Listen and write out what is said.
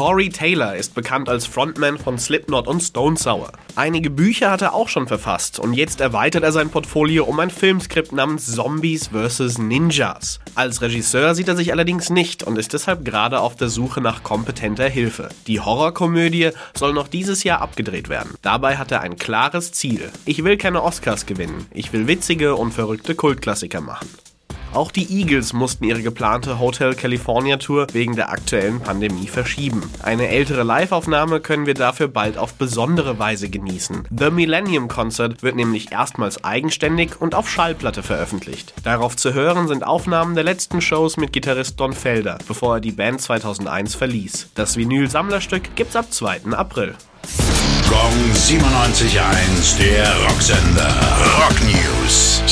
Corey Taylor ist bekannt als Frontman von Slipknot und Stone Sour. Einige Bücher hat er auch schon verfasst und jetzt erweitert er sein Portfolio um ein Filmskript namens Zombies vs. Ninjas. Als Regisseur sieht er sich allerdings nicht und ist deshalb gerade auf der Suche nach kompetenter Hilfe. Die Horrorkomödie soll noch dieses Jahr abgedreht werden. Dabei hat er ein klares Ziel. Ich will keine Oscars gewinnen, ich will witzige und verrückte Kultklassiker machen. Auch die Eagles mussten ihre geplante Hotel California Tour wegen der aktuellen Pandemie verschieben. Eine ältere Live-Aufnahme können wir dafür bald auf besondere Weise genießen. The Millennium Concert wird nämlich erstmals eigenständig und auf Schallplatte veröffentlicht. Darauf zu hören sind Aufnahmen der letzten Shows mit Gitarrist Don Felder, bevor er die Band 2001 verließ. Das Vinyl-Sammlerstück gibt's ab 2. April. Gong 97.1, der Rocksender.